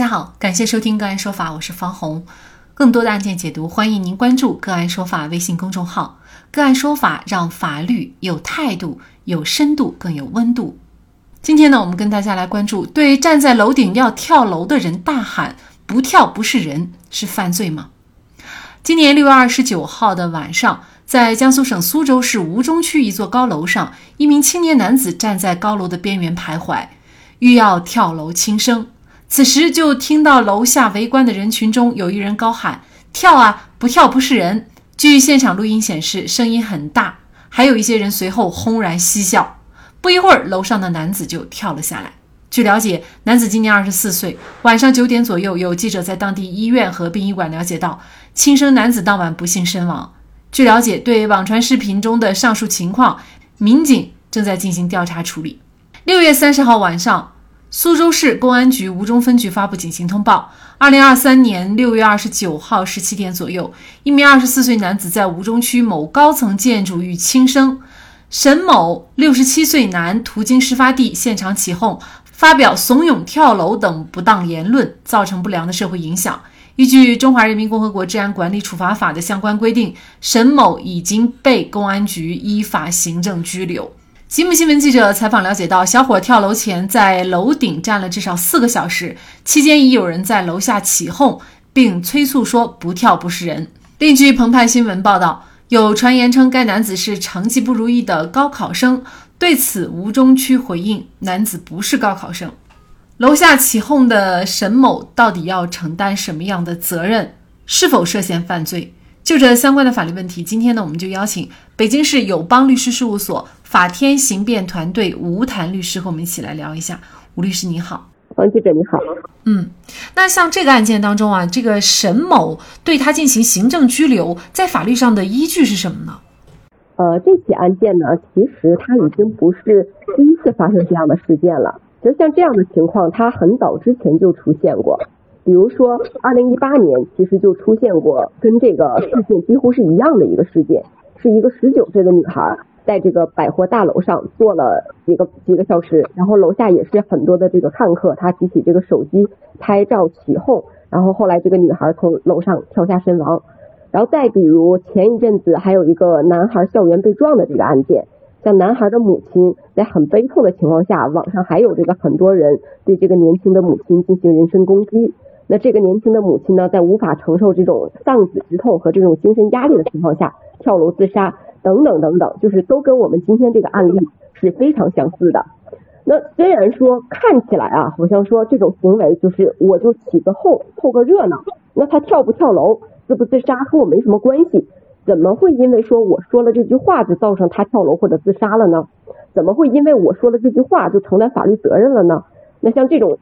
大家好，感谢收听个案说法，我是方红。更多的案件解读，欢迎您关注个案说法微信公众号。个案说法让法律有态度、有深度、更有温度。今天呢，我们跟大家来关注：对站在楼顶要跳楼的人大喊“不跳不是人”，是犯罪吗？今年六月二十九号的晚上，在江苏省苏州市吴中区一座高楼上，一名青年男子站在高楼的边缘徘徊，欲要跳楼轻生。此时就听到楼下围观的人群中有一人高喊：“跳啊，不跳不是人！”据现场录音显示，声音很大，还有一些人随后轰然嬉笑。不一会儿，楼上的男子就跳了下来。据了解，男子今年二十四岁。晚上九点左右，有记者在当地医院和殡仪馆了解到，轻生男子当晚不幸身亡。据了解，对网传视频中的上述情况，民警正在进行调查处理。六月三十号晚上。苏州市公安局吴中分局发布警情通报：二零二三年六月二十九号十七点左右，一名二十四岁男子在吴中区某高层建筑遇轻生。沈某六十七岁男途经事发地，现场起哄，发表怂恿跳楼等不当言论，造成不良的社会影响。依据《中华人民共和国治安管理处罚法》的相关规定，沈某已经被公安局依法行政拘留。吉姆新闻记者采访了解到，小伙跳楼前在楼顶站了至少四个小时，期间已有人在楼下起哄，并催促说“不跳不是人”。另据澎湃新闻报道，有传言称该男子是成绩不如意的高考生。对此，吴中区回应，男子不是高考生。楼下起哄的沈某到底要承担什么样的责任？是否涉嫌犯罪？就这相关的法律问题，今天呢，我们就邀请北京市友邦律师事务所法天刑辩团队吴谭律师和我们一起来聊一下。吴律师你好，王记者你好。嗯，那像这个案件当中啊，这个沈某对他进行行政拘留，在法律上的依据是什么呢？呃，这起案件呢，其实它已经不是第一次发生这样的事件了。其实像这样的情况，它很早之前就出现过。比如说，二零一八年其实就出现过跟这个事件几乎是一样的一个事件，是一个十九岁的女孩在这个百货大楼上坐了几个几个小时，然后楼下也是很多的这个看客，她举起这个手机拍照起哄，然后后来这个女孩从楼上跳下身亡。然后再比如前一阵子还有一个男孩校园被撞的这个案件，像男孩的母亲在很悲痛的情况下，网上还有这个很多人对这个年轻的母亲进行人身攻击。那这个年轻的母亲呢，在无法承受这种丧子之痛和这种精神压力的情况下，跳楼自杀，等等等等，就是都跟我们今天这个案例是非常相似的。那虽然说看起来啊，好像说这种行为就是我就起个哄，凑个热闹，那他跳不跳楼，自不自杀和我没什么关系，怎么会因为说我说了这句话就造成他跳楼或者自杀了呢？怎么会因为我说了这句话就承担法律责任了呢？那像这种。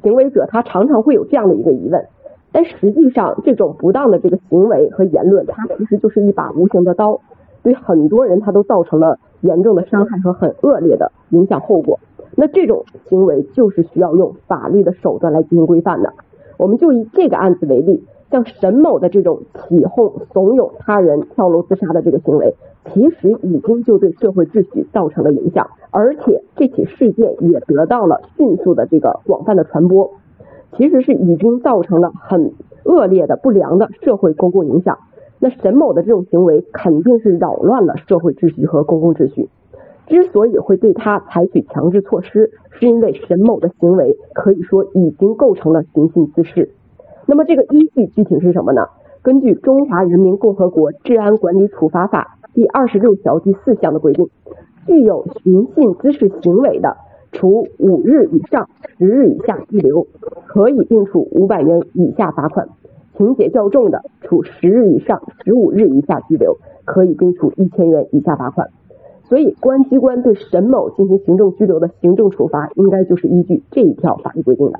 行为者他常常会有这样的一个疑问，但实际上这种不当的这个行为和言论，它其实就是一把无形的刀，对很多人他都造成了严重的伤害和很恶劣的影响后果。那这种行为就是需要用法律的手段来进行规范的。我们就以这个案子为例，像沈某的这种起哄怂恿他人跳楼自杀的这个行为。其实已经就对社会秩序造成了影响，而且这起事件也得到了迅速的这个广泛的传播，其实是已经造成了很恶劣的不良的社会公共影响。那沈某的这种行为肯定是扰乱了社会秩序和公共秩序。之所以会对他采取强制措施，是因为沈某的行为可以说已经构成了寻衅滋事。那么这个依据具体是什么呢？根据《中华人民共和国治安管理处罚法》。第二十六条第四项的规定，具有寻衅滋事行为的，处五日以上十日以下拘留，可以并处五百元以下罚款；情节较重的，处十日以上十五日以下拘留，可以并处一千元以下罚款。所以，公安机关对沈某进行行政拘留的行政处罚，应该就是依据这一条法律规定的。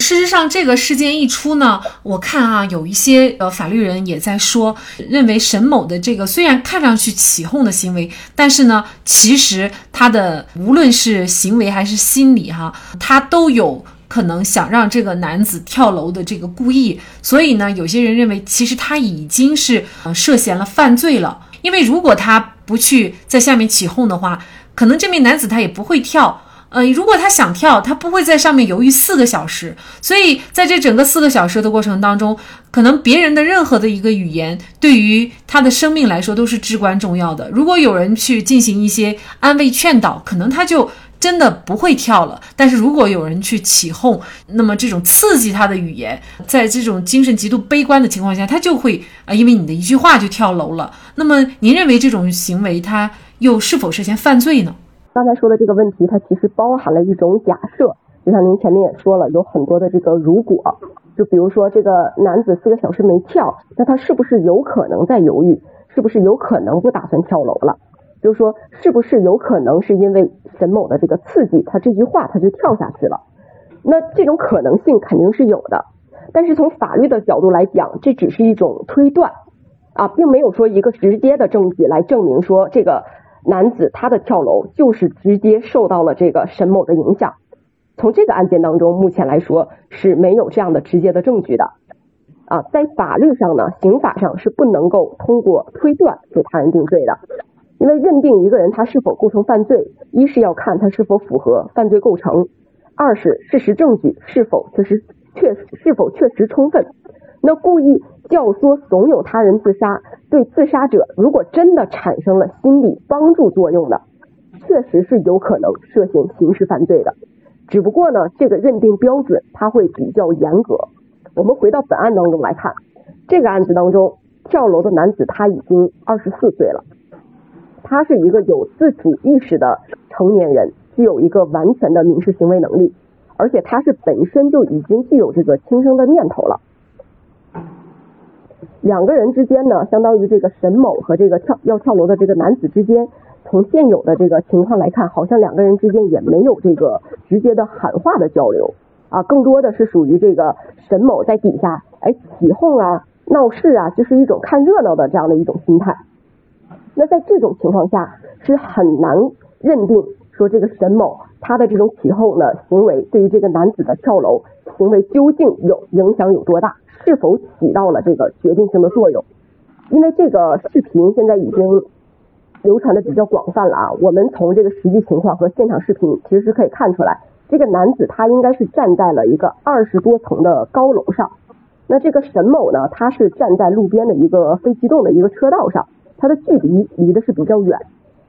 事实上，这个事件一出呢，我看啊，有一些呃法律人也在说，认为沈某的这个虽然看上去起哄的行为，但是呢，其实他的无论是行为还是心理哈，他都有可能想让这个男子跳楼的这个故意。所以呢，有些人认为，其实他已经是呃涉嫌了犯罪了。因为如果他不去在下面起哄的话，可能这名男子他也不会跳。呃，如果他想跳，他不会在上面犹豫四个小时。所以在这整个四个小时的过程当中，可能别人的任何的一个语言，对于他的生命来说都是至关重要的。如果有人去进行一些安慰劝导，可能他就真的不会跳了。但是如果有人去起哄，那么这种刺激他的语言，在这种精神极度悲观的情况下，他就会啊，因为你的一句话就跳楼了。那么您认为这种行为他又是否涉嫌犯罪呢？刚才说的这个问题，它其实包含了一种假设，就像您前面也说了，有很多的这个如果，就比如说这个男子四个小时没跳，那他是不是有可能在犹豫？是不是有可能不打算跳楼了？就是说，是不是有可能是因为沈某的这个刺激，他这句话他就跳下去了？那这种可能性肯定是有的，但是从法律的角度来讲，这只是一种推断啊，并没有说一个直接的证据来证明说这个。男子他的跳楼就是直接受到了这个沈某的影响，从这个案件当中，目前来说是没有这样的直接的证据的。啊，在法律上呢，刑法上是不能够通过推断给他人定罪的，因为认定一个人他是否构成犯罪，一是要看他是否符合犯罪构成，二是事实证据是否确实确是否确实充分。那故意教唆、怂恿他人自杀，对自杀者如果真的产生了心理帮助作用的，确实是有可能涉嫌刑事犯罪的。只不过呢，这个认定标准它会比较严格。我们回到本案当中来看，这个案子当中，跳楼的男子他已经二十四岁了，他是一个有自主意识的成年人，具有一个完全的民事行为能力，而且他是本身就已经具有这个轻生的念头了。两个人之间呢，相当于这个沈某和这个跳要跳楼的这个男子之间，从现有的这个情况来看，好像两个人之间也没有这个直接的喊话的交流啊，更多的是属于这个沈某在底下哎起哄啊、闹事啊，就是一种看热闹的这样的一种心态。那在这种情况下，是很难认定说这个沈某他的这种起哄的行为对于这个男子的跳楼行为究竟有影响有多大。是否起到了这个决定性的作用？因为这个视频现在已经流传的比较广泛了啊。我们从这个实际情况和现场视频其实是可以看出来，这个男子他应该是站在了一个二十多层的高楼上。那这个沈某呢，他是站在路边的一个非机动的一个车道上，他的距离离的是比较远。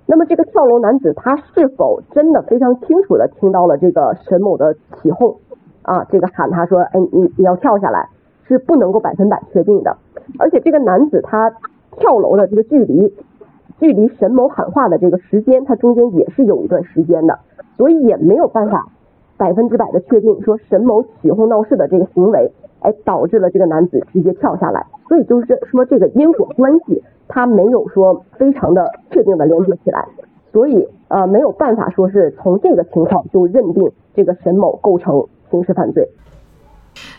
那么这个跳楼男子他是否真的非常清楚的听到了这个沈某的起哄啊？这个喊他说：“哎，你你要跳下来。”是不能够百分百确定的，而且这个男子他跳楼的这个距离，距离沈某喊话的这个时间，他中间也是有一段时间的，所以也没有办法百分之百的确定说沈某起哄闹事的这个行为，哎，导致了这个男子直接跳下来，所以就是说这个因果关系，他没有说非常的确定的连接起来，所以呃没有办法说是从这个情况就认定这个沈某构成刑事犯罪。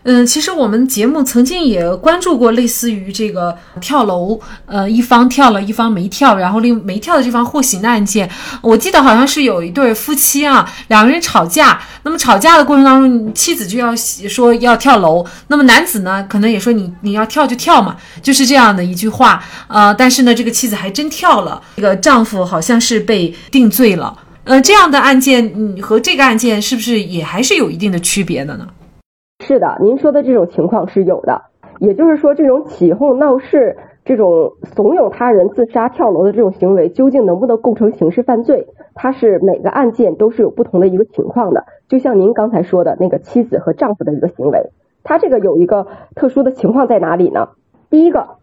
嗯，其实我们节目曾经也关注过类似于这个跳楼，呃，一方跳了，一方没跳，然后另没跳的这方获刑的案件。我记得好像是有一对夫妻啊，两个人吵架，那么吵架的过程当中，妻子就要说要跳楼，那么男子呢，可能也说你你要跳就跳嘛，就是这样的一句话。呃，但是呢，这个妻子还真跳了，这个丈夫好像是被定罪了。呃，这样的案件，嗯，和这个案件是不是也还是有一定的区别的呢？是的，您说的这种情况是有的，也就是说，这种起哄闹事、这种怂恿他人自杀跳楼的这种行为，究竟能不能构成刑事犯罪？它是每个案件都是有不同的一个情况的。就像您刚才说的那个妻子和丈夫的一个行为，他这个有一个特殊的情况在哪里呢？第一个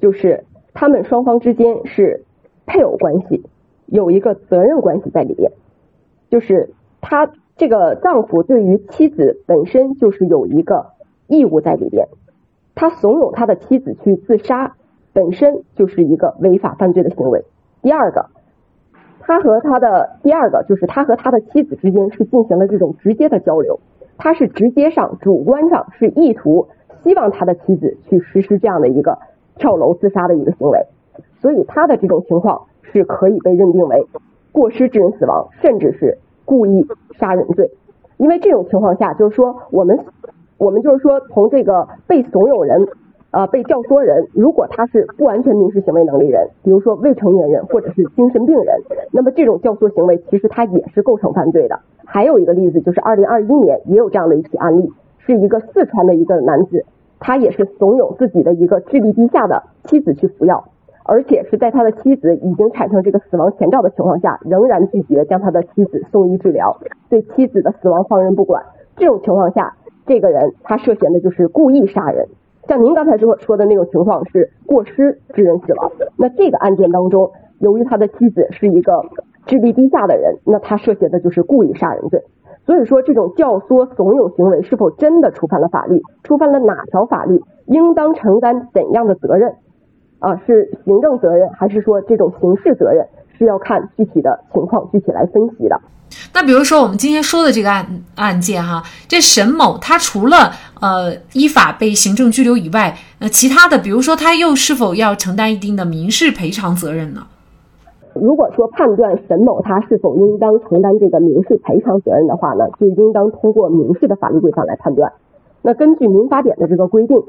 就是他们双方之间是配偶关系，有一个责任关系在里边，就是他。这个丈夫对于妻子本身就是有一个义务在里边，他怂恿他的妻子去自杀，本身就是一个违法犯罪的行为。第二个，他和他的第二个就是他和他的妻子之间是进行了这种直接的交流，他是直接上主观上是意图希望他的妻子去实施这样的一个跳楼自杀的一个行为，所以他的这种情况是可以被认定为过失致人死亡，甚至是。故意杀人罪，因为这种情况下，就是说我们我们就是说从这个被怂恿人呃，被教唆人，如果他是不完全民事行为能力人，比如说未成年人或者是精神病人，那么这种教唆行为其实他也是构成犯罪的。还有一个例子就是二零二一年也有这样的一起案例，是一个四川的一个男子，他也是怂恿自己的一个智力低下的妻子去服药，而且是在他的妻子已经产生这个死亡前兆的情况下，仍然拒绝将他的妻子送医治疗，对妻子的死亡放任不管。这种情况下，这个人他涉嫌的就是故意杀人。像您刚才说说的那种情况是过失致人死亡，那这个案件当中，由于他的妻子是一个智力低下的人，那他涉嫌的就是故意杀人罪。所以说，这种教唆怂恿行为是否真的触犯了法律，触犯了哪条法律，应当承担怎样的责任？啊，是行政责任还是说这种刑事责任，是要看具体的情况具体来分析的。那比如说我们今天说的这个案案件哈，这沈某他除了呃依法被行政拘留以外，呃其他的比如说他又是否要承担一定的民事赔偿责任呢？如果说判断沈某他是否应当承担这个民事赔偿责任的话呢，就应当通过民事的法律规范来判断。那根据民法典的这个规定，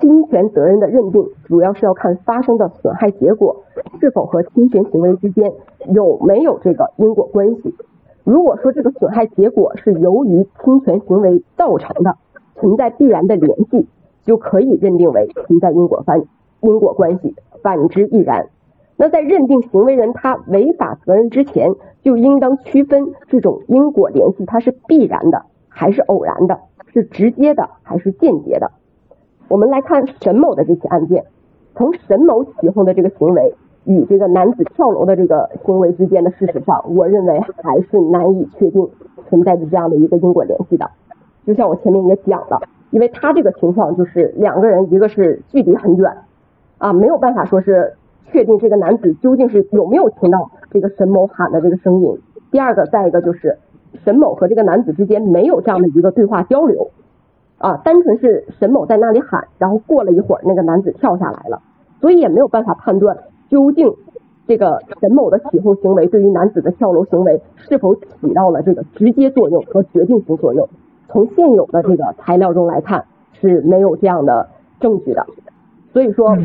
侵权责任的认定主要是要看发生的损害结果是否和侵权行为之间有没有这个因果关系。如果说这个损害结果是由于侵权行为造成的，存在必然的联系，就可以认定为存在因果关因果关系，反之亦然。那在认定行为人他违法责任之前，就应当区分这种因果联系，它是必然的还是偶然的，是直接的还是间接的。我们来看沈某的这起案件，从沈某起哄的这个行为。与这个男子跳楼的这个行为之间的事实上，我认为还是难以确定存在着这样的一个因果联系的。就像我前面也讲了，因为他这个情况就是两个人，一个是距离很远，啊，没有办法说是确定这个男子究竟是有没有听到这个沈某喊的这个声音。第二个，再一个就是沈某和这个男子之间没有这样的一个对话交流，啊，单纯是沈某在那里喊，然后过了一会儿那个男子跳下来了，所以也没有办法判断。究竟这个沈某的起哄行为对于男子的跳楼行为是否起到了这个直接作用和决定性作用？从现有的这个材料中来看是没有这样的证据的。所以说，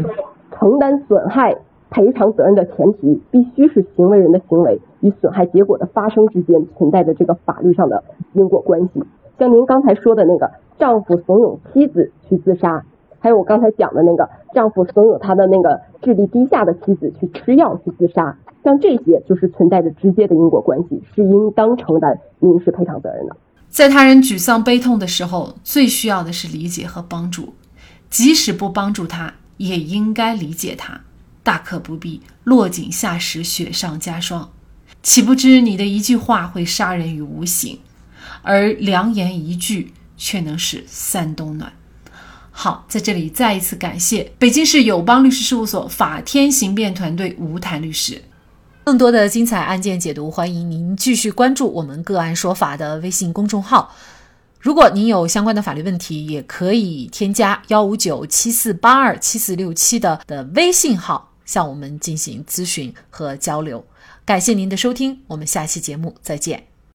承担损害赔偿责任的前提必须是行为人的行为与损害结果的发生之间存在着这个法律上的因果关系。像您刚才说的那个丈夫怂恿妻子去自杀。还有我刚才讲的那个丈夫怂恿他的那个智力低下的妻子去吃药去自杀，像这些就是存在着直接的因果关系，是应当承担民事赔偿责任的。在他人沮丧悲痛的时候，最需要的是理解和帮助，即使不帮助他，也应该理解他，大可不必落井下石、雪上加霜。岂不知你的一句话会杀人于无形，而良言一句却能使三冬暖。好，在这里再一次感谢北京市友邦律师事务所法天刑辩团队吴谭律师。更多的精彩案件解读，欢迎您继续关注我们“个案说法”的微信公众号。如果您有相关的法律问题，也可以添加幺五九七四八二七四六七的的微信号向我们进行咨询和交流。感谢您的收听，我们下期节目再见。